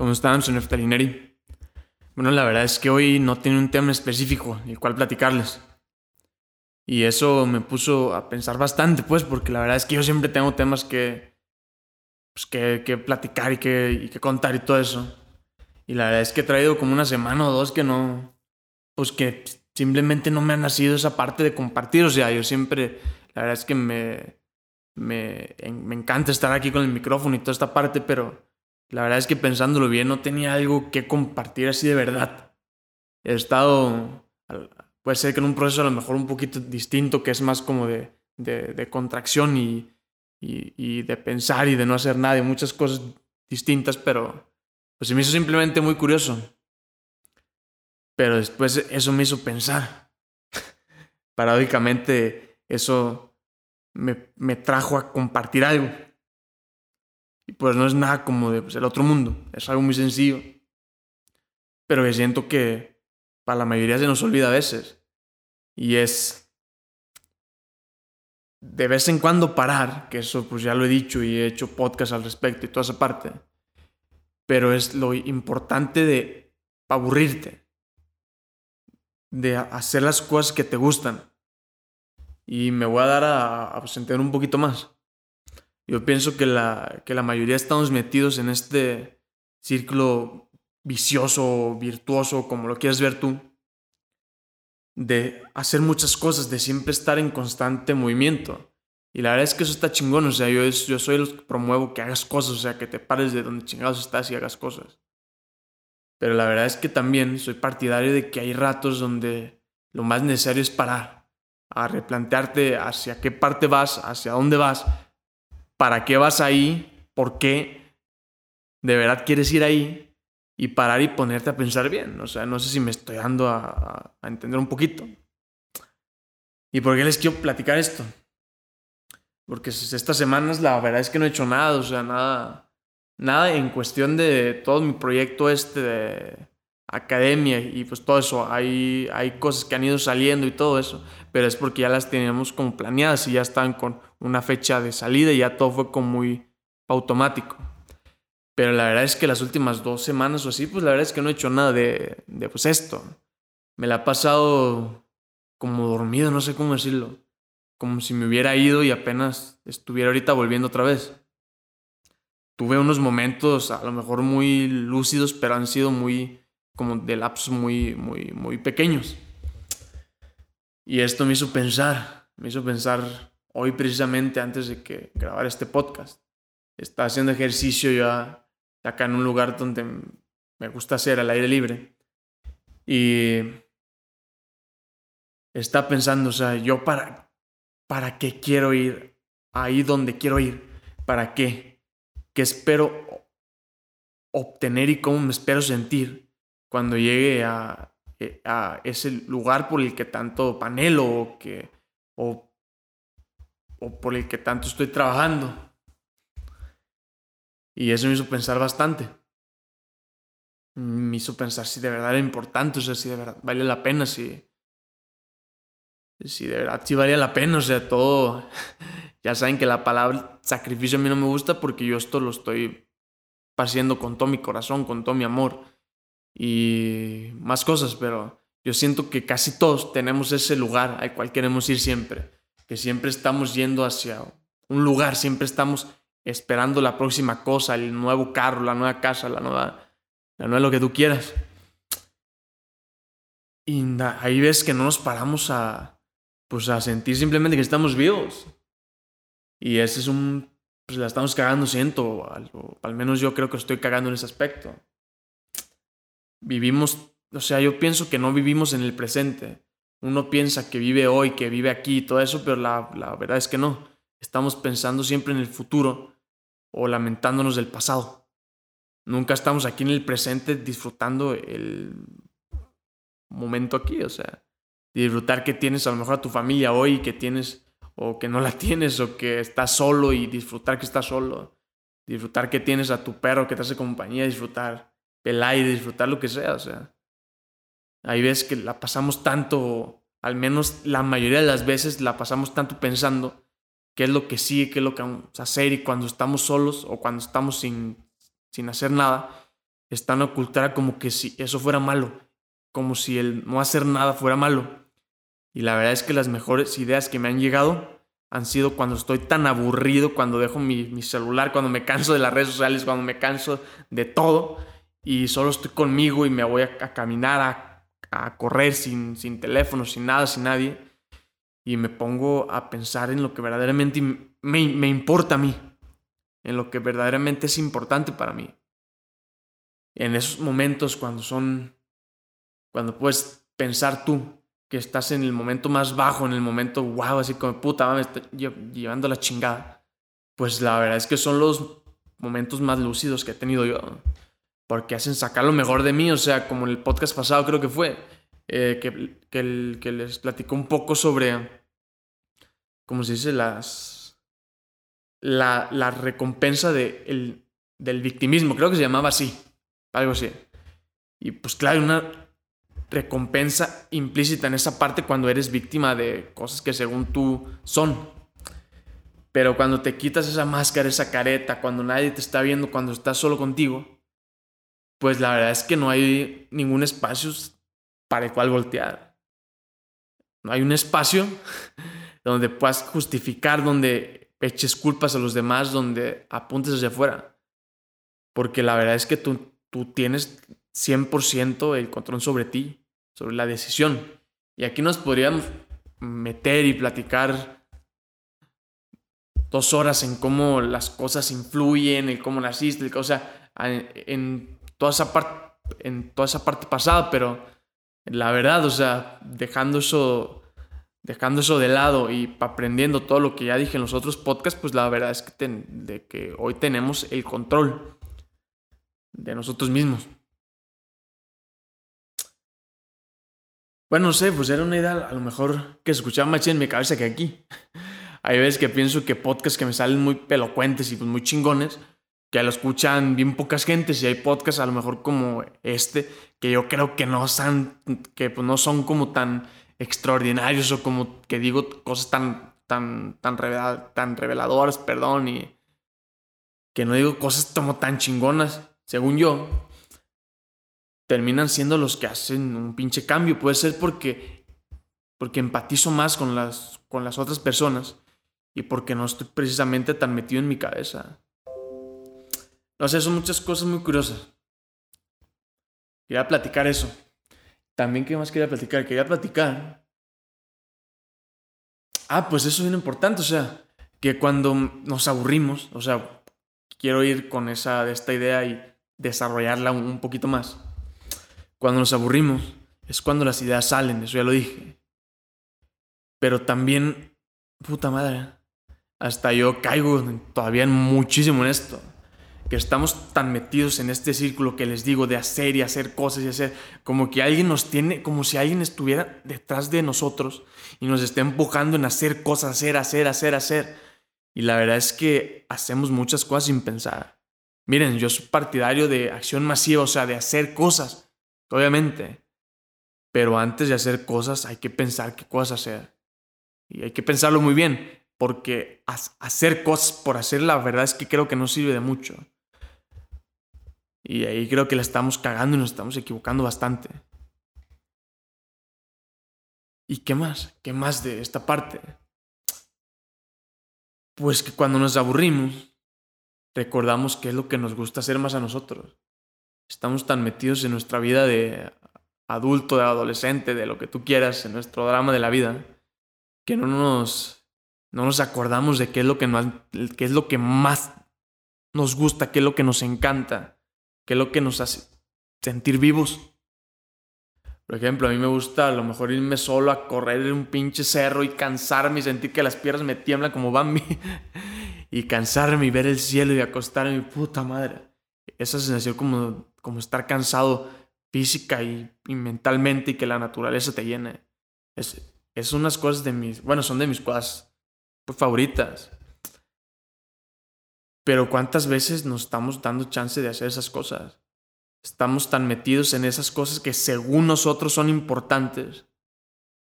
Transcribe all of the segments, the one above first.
¿Cómo están, señor Neftalineri? Bueno, la verdad es que hoy no tiene un tema específico el cual platicarles. Y eso me puso a pensar bastante, pues, porque la verdad es que yo siempre tengo temas que, pues, que, que platicar y que, y que contar y todo eso. Y la verdad es que he traído como una semana o dos que no, pues que simplemente no me ha nacido esa parte de compartir. O sea, yo siempre, la verdad es que me, me, me encanta estar aquí con el micrófono y toda esta parte, pero la verdad es que pensándolo bien, no tenía algo que compartir así de verdad. He estado, puede ser que en un proceso a lo mejor un poquito distinto, que es más como de, de, contracción y, y, y, de pensar y de no hacer nada y muchas cosas distintas, pero pues se me hizo simplemente muy curioso. Pero después eso me hizo pensar. Paradójicamente, eso me, me trajo a compartir algo. Pues no es nada como de pues, el otro mundo, es algo muy sencillo. Pero que siento que para la mayoría se nos olvida a veces. Y es de vez en cuando parar, que eso pues ya lo he dicho y he hecho podcast al respecto y toda esa parte. Pero es lo importante de aburrirte. De hacer las cosas que te gustan. Y me voy a dar a, a un poquito más. Yo pienso que la, que la mayoría estamos metidos en este círculo vicioso, virtuoso, como lo quieras ver tú, de hacer muchas cosas, de siempre estar en constante movimiento. Y la verdad es que eso está chingón, o sea, yo, yo soy los que promuevo que hagas cosas, o sea, que te pares de donde chingados estás y hagas cosas. Pero la verdad es que también soy partidario de que hay ratos donde lo más necesario es parar, a replantearte hacia qué parte vas, hacia dónde vas, para qué vas ahí, por qué de verdad quieres ir ahí y parar y ponerte a pensar bien. O sea, no sé si me estoy dando a, entender un poquito. ¿Y por qué les quiero platicar esto? Porque estas semanas la verdad es que no he hecho nada, o sea, nada, nada en cuestión de todo mi proyecto este de academia y pues todo eso. Hay, hay cosas que han ido saliendo y todo eso, pero es porque ya las teníamos como planeadas y ya están con una fecha de salida y ya todo fue como muy automático. Pero la verdad es que las últimas dos semanas o así, pues la verdad es que no he hecho nada de, de pues esto. Me la he pasado como dormido, no sé cómo decirlo. Como si me hubiera ido y apenas estuviera ahorita volviendo otra vez. Tuve unos momentos a lo mejor muy lúcidos, pero han sido muy como de lapsos muy, muy, muy pequeños. Y esto me hizo pensar, me hizo pensar hoy precisamente antes de que grabar este podcast. Estaba haciendo ejercicio ya acá en un lugar donde me gusta hacer al aire libre. Y está pensando, o sea, yo para, para qué quiero ir ahí donde quiero ir, para qué, qué espero obtener y cómo me espero sentir cuando llegue a, a ese lugar por el que tanto panelo o que o o por el que tanto estoy trabajando. Y eso me hizo pensar bastante. Me hizo pensar si de verdad era importante, o sea, si de verdad vale la pena, si, si de verdad sí valía la pena, o sea, todo. Ya saben que la palabra sacrificio a mí no me gusta porque yo esto lo estoy haciendo con todo mi corazón, con todo mi amor y más cosas, pero yo siento que casi todos tenemos ese lugar al cual queremos ir siempre que siempre estamos yendo hacia un lugar, siempre estamos esperando la próxima cosa, el nuevo carro, la nueva casa, la nueva, la nueva lo que tú quieras. Y ahí ves que no nos paramos a, pues a sentir simplemente que estamos vivos. Y ese es un, pues la estamos cagando, siento, algo, al menos yo creo que estoy cagando en ese aspecto. Vivimos, o sea, yo pienso que no vivimos en el presente uno piensa que vive hoy, que vive aquí y todo eso, pero la, la verdad es que no. Estamos pensando siempre en el futuro o lamentándonos del pasado. Nunca estamos aquí en el presente disfrutando el momento aquí, o sea, disfrutar que tienes a lo mejor a tu familia hoy, que tienes o que no la tienes o que estás solo y disfrutar que estás solo. Disfrutar que tienes a tu perro que te hace compañía, disfrutar el aire, disfrutar lo que sea, o sea. Hay veces que la pasamos tanto, al menos la mayoría de las veces la pasamos tanto pensando qué es lo que sigue, qué es lo que vamos a hacer y cuando estamos solos o cuando estamos sin, sin hacer nada, está en una cultura como que si eso fuera malo, como si el no hacer nada fuera malo. Y la verdad es que las mejores ideas que me han llegado han sido cuando estoy tan aburrido, cuando dejo mi, celular, cuando me canso de las redes sociales, cuando me canso de todo y solo estoy conmigo y me voy a, caminar, a, correr sin, sin teléfono, sin nada, sin nadie. Y me pongo a pensar en lo que verdaderamente me, me importa a mí, en lo que verdaderamente es importante para mí. En esos momentos cuando son, cuando puedes pensar tú que estás en el momento más bajo, en el momento wow, así como puta, me estoy llevando la chingada. Pues la verdad es que son los momentos más lúcidos que he tenido yo. Porque hacen sacar lo mejor de mí. O sea, como en el podcast pasado creo que fue, eh, que, que, les platicó un poco sobre, ¿cómo se dice? Las, la, la recompensa de el, del victimismo. Creo que se llamaba así. Algo así. Y pues claro, una recompensa implícita en esa parte cuando eres víctima de cosas que según tú son. Pero cuando te quitas esa máscara, esa careta, cuando nadie te está viendo, cuando estás solo contigo, pues la verdad es que no hay ningún espacio para el cual voltear. No hay un espacio donde puedas justificar, donde eches culpas a los demás, donde apuntes hacia afuera. Porque la verdad es que tú, tú tienes 100% el control sobre ti sobre la decisión. Y aquí nos podríamos meter y platicar dos horas en cómo las cosas influyen, en cómo naciste, o sea, en toda esa parte, en toda esa parte pasada, pero la verdad, o sea, dejando eso, dejando eso de lado y aprendiendo todo lo que ya dije en los otros podcasts, pues la verdad es que, de que hoy tenemos el control de nosotros mismos. Bueno, no sé, pues era una idea a lo mejor que escuchaba más en mi cabeza que aquí. Hay veces que pienso que podcasts que me salen muy pelocuentes y pues muy chingones, que lo escuchan bien pocas gentes y hay podcasts a lo mejor como este, que yo creo que no son, que pues no son como tan extraordinarios o como que digo cosas tan, tan, tan, tan reveladoras, perdón, y que no digo cosas como tan chingonas, según yo, terminan siendo los que hacen un pinche cambio. Puede ser porque, porque empatizo más con las, con las otras personas y porque no estoy precisamente tan metido en mi cabeza. No sé, son muchas cosas muy curiosas. Quería platicar eso. También, ¿qué más quería platicar? Quería platicar. Ah, pues eso es bien importante. O sea, que cuando nos aburrimos, o sea, quiero ir con esa, esta idea y desarrollarla un poquito más cuando nos aburrimos es cuando las ideas salen, eso ya lo dije. Pero también, puta madre, hasta yo caigo todavía muchísimo en esto. Que estamos tan metidos en este círculo que les digo de hacer y hacer cosas y hacer, como que alguien nos tiene, como si alguien estuviera detrás de nosotros y nos esté empujando en hacer cosas, hacer, hacer, hacer, hacer. Y la verdad es que hacemos muchas cosas sin pensar. Miren, yo soy partidario de acción masiva, o sea, de hacer cosas obviamente. Pero antes de hacer cosas hay que pensar qué cosas hacer. Y hay que pensarlo muy bien, porque hacer cosas por hacer la verdad es que creo que no sirve de mucho. Y ahí creo que la estamos cagando y nos estamos equivocando bastante. ¿Y qué más? ¿Qué más de esta parte? Pues que cuando nos aburrimos, recordamos qué es lo que nos gusta hacer más a nosotros estamos tan metidos en nuestra vida de adulto, de adolescente, de lo que tú quieras, en nuestro drama de la vida, que no nos, no nos acordamos de qué es, lo que qué es lo que más nos gusta, qué es lo que nos encanta, qué es lo que nos hace sentir vivos. Por ejemplo, a mí me gusta a lo mejor irme solo a correr en un pinche cerro y cansarme y sentir que las piernas me tiemblan como Bambi. y cansarme y ver el cielo y acostarme, puta madre. Esa sensación como como estar cansado física y, mentalmente y que la naturaleza te llene. Es, es unas cosas de mis, bueno, son de mis cosas favoritas. Pero ¿cuántas veces nos estamos dando chance de hacer esas cosas? Estamos tan metidos en esas cosas que según nosotros son importantes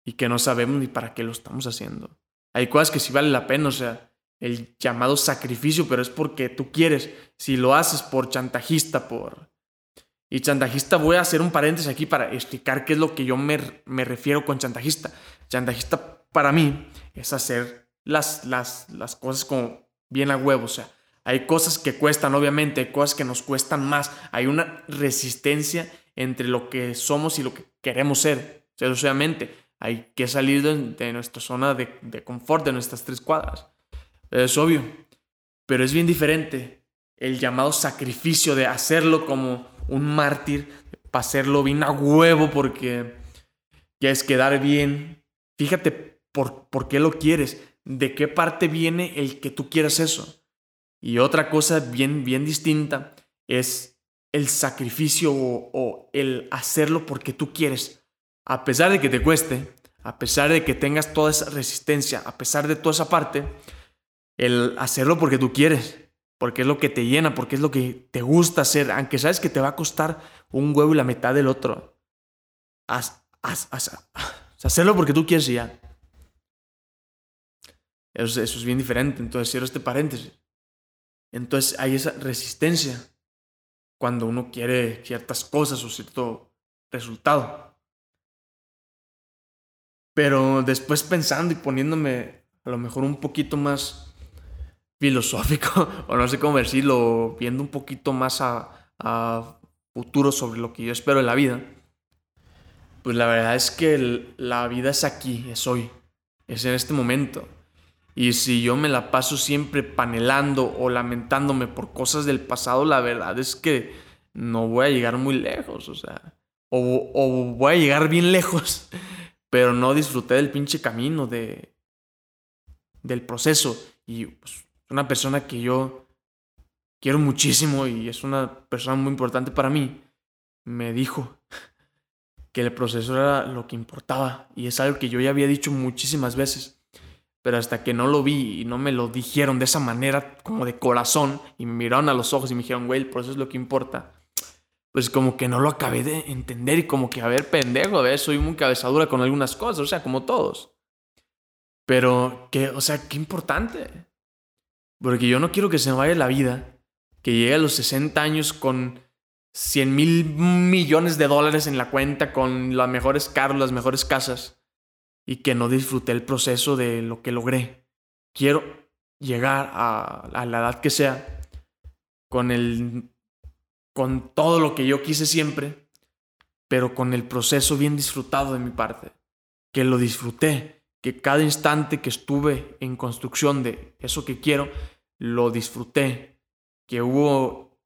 y que no sabemos ni para qué lo estamos haciendo. Hay cosas que sí vale la pena, o sea, el llamado sacrificio, pero es porque tú quieres. Si lo haces por chantajista, por Y chantajista, voy a hacer un paréntesis aquí para explicar qué es lo que yo me, me refiero con chantajista. Chantajista para mí es hacer las, las, las cosas como bien a huevo. O sea, hay cosas que cuestan, obviamente, hay cosas que nos cuestan más. Hay una resistencia entre lo que somos y lo que queremos ser. Obviamente, hay que salir de, nuestra zona de, de confort, de nuestras tres cuadras. Es obvio. Pero es bien diferente el llamado sacrificio de hacerlo como un mártir, para hacerlo bien a huevo porque quieres quedar bien. Fíjate por, por qué lo quieres, de qué parte viene el que tú quieras eso. Y otra cosa bien, bien distinta es el sacrificio o, el hacerlo porque tú quieres. A pesar de que te cueste, a pesar de que tengas toda esa resistencia, a pesar de toda esa parte, el hacerlo porque tú quieres, porque es lo que te llena, porque es lo que te gusta hacer, aunque sabes que te va a costar un huevo y la mitad del otro. hacerlo porque tú quieres y ya. Eso, eso es bien diferente. Entonces, cierro este paréntesis. Entonces hay esa resistencia cuando uno quiere ciertas cosas o cierto resultado. Pero después pensando y poniéndome a lo mejor un poquito más filosófico, o no sé cómo decirlo, viendo un poquito más a, futuro sobre lo que yo espero en la vida, pues la verdad es que la vida es aquí, es hoy, es en este momento. Y si yo me la paso siempre panelando o lamentándome por cosas del pasado, la verdad es que no voy a llegar muy lejos, o sea, o, voy a llegar bien lejos, pero no disfruté del pinche camino, de, del proceso. Y pues, una persona que yo quiero muchísimo y es una persona muy importante para mí, me dijo que el proceso era lo que importaba y es algo que yo ya había dicho muchísimas veces pero hasta que no lo vi y no me lo dijeron de esa manera, como de corazón, y me miraron a los ojos y me dijeron, güey, por eso es lo que importa, pues como que no lo acabé de entender y como que, a ver, pendejo, ver, soy muy cabezadura con algunas cosas, o sea, como todos. Pero, que, o sea, qué importante. Porque yo no quiero que se me vaya la vida, que llegue a los 60 años con 100 mil millones de dólares en la cuenta, con las mejores carros, las mejores casas y que no disfruté el proceso de lo que logré. Quiero llegar a, la edad que sea con el con todo lo que yo quise siempre, pero con el proceso bien disfrutado de mi parte, que lo disfruté, que cada instante que estuve en construcción de eso que quiero, lo disfruté, que hubo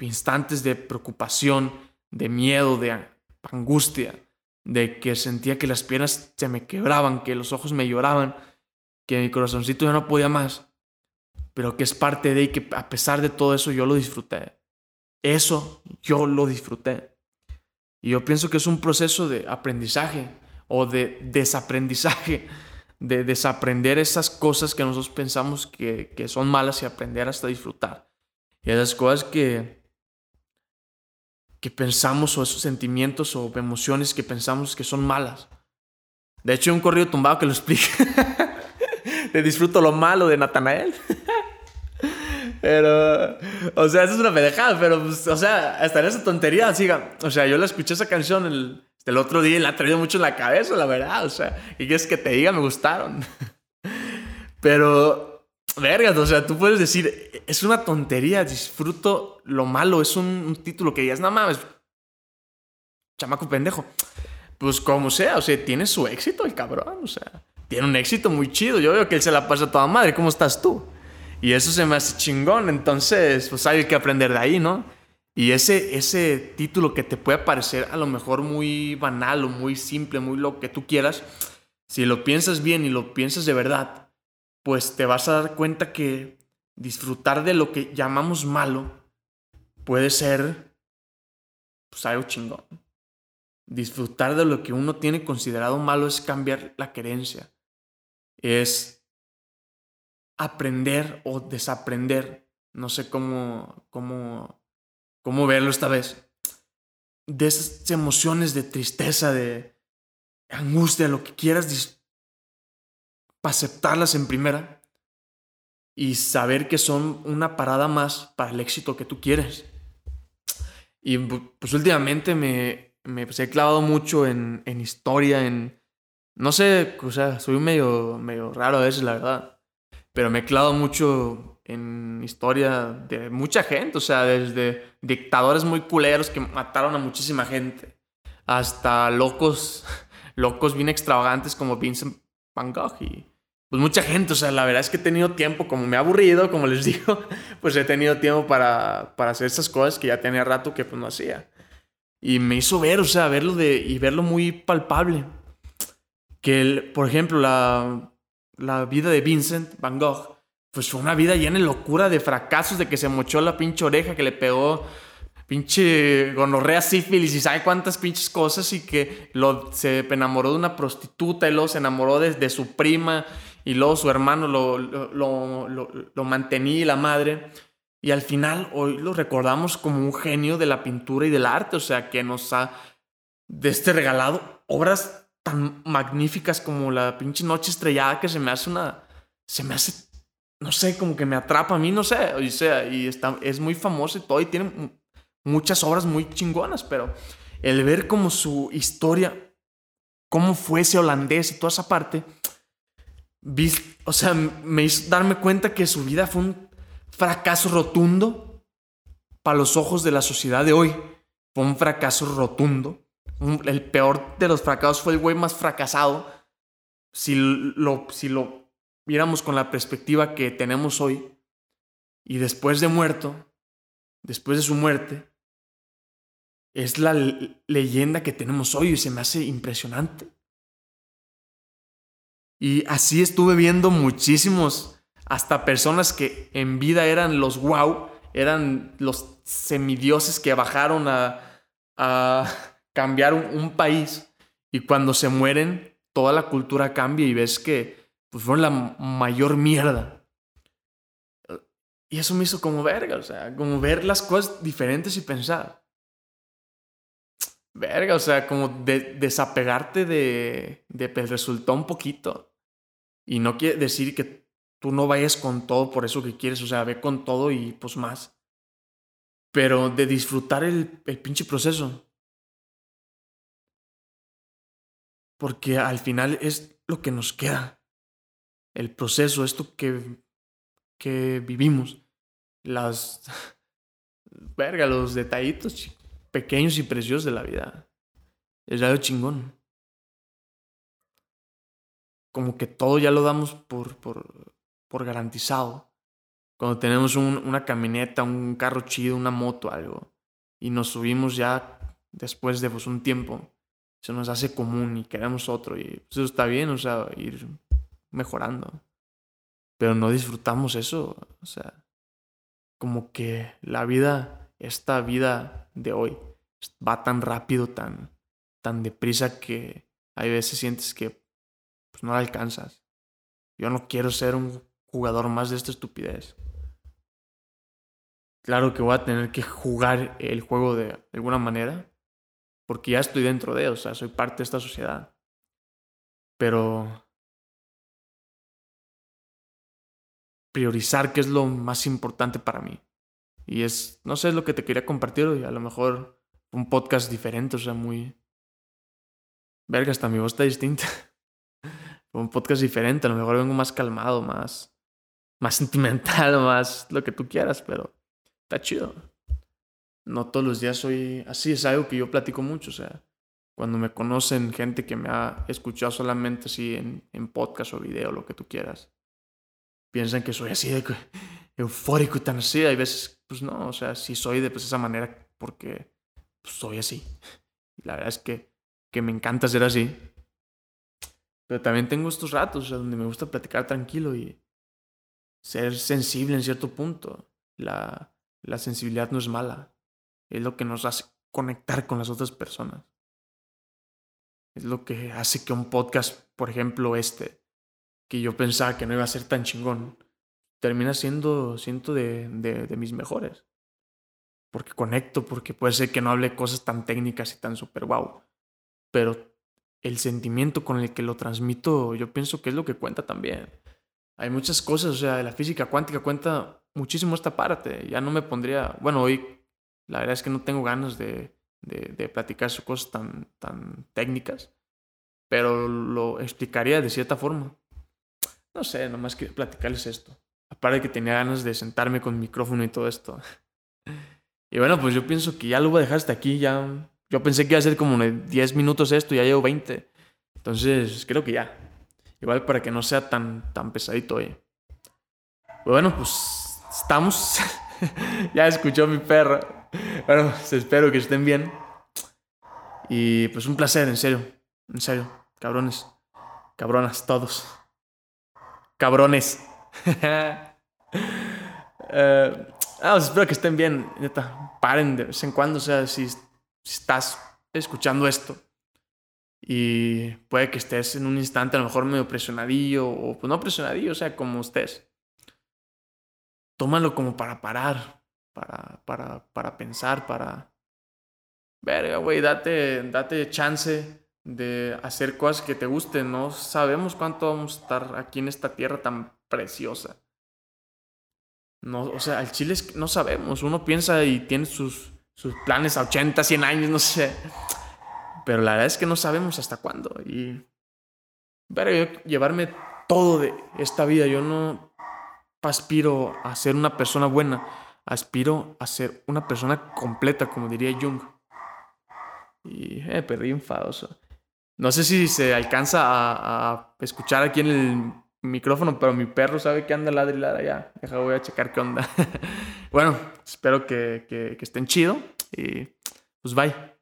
instantes de preocupación, de miedo, de angustia, de que sentía que las piernas se me quebraban, que los ojos me lloraban, que mi corazoncito ya no podía más, pero que es parte de y que a pesar de todo eso yo lo disfruté. Eso yo lo disfruté. Y yo pienso que es un proceso de aprendizaje o de desaprendizaje, de desaprender esas cosas que nosotros pensamos que, que son malas y aprender hasta disfrutar. Y esas cosas que, que pensamos o esos sentimientos o emociones que pensamos que son malas. De hecho, hay un corrido tumbado que lo explica. Te disfruto lo malo de Natanael. pero, o sea, eso es una pendejada, pero, pues, o sea, hasta en esa tontería, siga. O sea, yo la escuché esa canción el, el otro día y la ha traído mucho en la cabeza, la verdad. O sea, y que es que te diga, me gustaron. pero Vergas, o sea, tú puedes decir, es una tontería, disfruto lo malo, es un, título que digas, no mames, chamaco pendejo. Pues como sea, o sea, tiene su éxito el cabrón, o sea, tiene un éxito muy chido. Yo veo que él se la pasa a toda madre, ¿cómo estás tú? Y eso se me hace chingón, entonces, pues hay que aprender de ahí, ¿no? Y ese, ese título que te puede parecer a lo mejor muy banal o muy simple, muy lo que tú quieras, si lo piensas bien y lo piensas de verdad, pues te vas a dar cuenta que disfrutar de lo que llamamos malo puede ser pues algo chingón. Disfrutar de lo que uno tiene considerado malo es cambiar la creencia. Es aprender o desaprender. No sé cómo, cómo, cómo verlo esta vez. De esas emociones de tristeza, de angustia, lo que quieras para aceptarlas en primera y saber que son una parada más para el éxito que tú quieres. Y pues últimamente me, me pues, he clavado mucho en, en historia, en... No sé, o sea, soy medio, medio raro a veces, la verdad. Pero me he clavado mucho en historia de mucha gente, o sea, desde dictadores muy culeros que mataron a muchísima gente, hasta locos, locos bien extravagantes como Vincent Van Gogh y pues mucha gente, o sea, la verdad es que he tenido tiempo, como me ha aburrido, como les digo, pues he tenido tiempo para, para hacer esas cosas que ya tenía rato que pues no hacía. Y me hizo ver, o sea, verlo de, y verlo muy palpable. Que, por ejemplo, la, la vida de Vincent Van Gogh, pues fue una vida llena de locura, de fracasos, de que se mochó la pinche oreja, que le pegó pinche gonorrea, sífilis y sabe cuántas pinches cosas y que lo, se enamoró de una prostituta y luego se enamoró de su prima y luego su hermano lo, lo, lo, lo, mantenía y la madre. Y al final hoy lo recordamos como un genio de la pintura y del arte, o sea, que nos ha de este regalado obras tan magníficas como la pinche noche estrellada que se me hace una, se me hace, no sé, como que me atrapa a mí, no sé, o sea, y está, es muy famoso y todo y tiene muchas obras muy chingonas, pero el ver como su historia, cómo fue ese holandés y toda esa parte, o sea, me hizo darme cuenta que su vida fue un fracaso rotundo para los ojos de la sociedad de hoy. Fue un fracaso rotundo. el peor de los fracasos fue el güey más fracasado. Si lo, si lo viéramos con la perspectiva que tenemos hoy. Y después de muerto, después de su muerte, es la leyenda que tenemos hoy y se me hace impresionante. Y así estuve viendo muchísimos, hasta personas que en vida eran los wow, eran los semidioses que bajaron a, a cambiar un, país. Y cuando se mueren, toda la cultura cambia y ves que pues, fueron la mayor mierda. Y eso me hizo como verga, o sea, como ver las cosas diferentes y pensar. Verga, o sea, como de, desapegarte de, de pues, resultó un poquito. Y no quiere decir que tú no vayas con todo por eso que quieres, o sea, ve con todo y pues más. Pero de disfrutar el, el pinche proceso. Porque al final es lo que nos queda. El proceso, esto que, que vivimos. Las. Verga, los detallitos pequeños y preciosos de la vida. Es algo chingón. Como que todo ya lo damos por, por, por garantizado. Cuando tenemos un, una camioneta, un carro chido, una moto, algo, y nos subimos ya después de pues, un tiempo, se nos hace común y queremos otro. Y pues, eso está bien, o sea, ir mejorando. Pero no disfrutamos eso, o sea, como que la vida, esta vida de hoy va tan rápido, tan, tan deprisa que hay veces sientes que pues, no la alcanzas. Yo no quiero ser un jugador más de esta estupidez. Claro que voy a tener que jugar el juego de alguna manera, porque ya estoy dentro de, o sea, soy parte de esta sociedad. Pero priorizar qué es lo más importante para mí. Y es, no sé, es lo que te quería compartir hoy. A lo mejor un podcast diferente, o sea, muy... Verga, hasta mi voz está distinta. un podcast diferente, a lo mejor vengo más calmado, más, más sentimental, más lo que tú quieras, pero está chido. No todos los días soy así, es algo que yo platico mucho, o sea, cuando me conocen gente que me ha escuchado solamente así en, en podcast o video, lo que tú quieras, piensan que soy así de eufórico y tan así, hay veces pues no, o sea, sí soy de pues, esa manera porque pues, soy así. Y la verdad es que, que me encanta ser así. Pero también tengo estos ratos donde me gusta platicar tranquilo y ser sensible en cierto punto. La, la sensibilidad no es mala. Es lo que nos hace conectar con las otras personas. Es lo que hace que un podcast, por ejemplo, este, que yo pensaba que no iba a ser tan chingón, termina siendo, siento, de, de, mis mejores. Porque conecto, porque puede ser que no hable cosas tan técnicas y tan super wow. Pero el sentimiento con el que lo transmito, yo pienso que es lo que cuenta también. Hay muchas cosas, o sea, la física cuántica cuenta muchísimo esta parte. Ya no me pondría, bueno, hoy La verdad es que no tengo ganas de, de, platicar sus cosas tan, tan técnicas, pero lo explicaría de cierta forma. No sé, nomás que platicarles esto. Aparte que tenía ganas de sentarme con micrófono y todo esto. Y bueno, pues yo pienso que ya lo voy a dejar hasta aquí. Ya. Yo pensé que iba a ser como 10 minutos esto, ya llevo 20. Entonces, creo que ya. Igual para que no sea tan, tan pesadito hoy. Bueno, pues estamos. ya escuchó mi perro. Bueno, pues, espero que estén bien. Y pues un placer, en serio. En serio. Cabrones. Cabronas, todos. Cabrones. Eh, ah, pues espero que estén bien. Neta, paren de vez en cuando. O sea, si, si estás escuchando esto y puede que estés en un instante a lo mejor medio presionadillo o pues no presionadillo, o sea, como estés. Tómalo como para parar, para, para, para pensar, para... Verga, güey, date, date chance de hacer cosas que te gusten. No sabemos cuánto vamos a estar aquí en esta tierra tan preciosa. No, o sea, al chile es, no sabemos. Uno piensa y tiene sus, sus planes a 80, 100 años, no sé. Pero la verdad es que no sabemos hasta cuándo. Y. Pero yo llevarme todo de esta vida. Yo no aspiro a ser una persona buena. Aspiro a ser una persona completa, como diría Jung. Y eh, perdí enfadoso. No sé si se alcanza a, escuchar aquí en el micrófono, pero mi perro sabe que anda ladrilada ya. Deja, voy a checar qué onda. bueno, espero que, que estén chido y pues bye.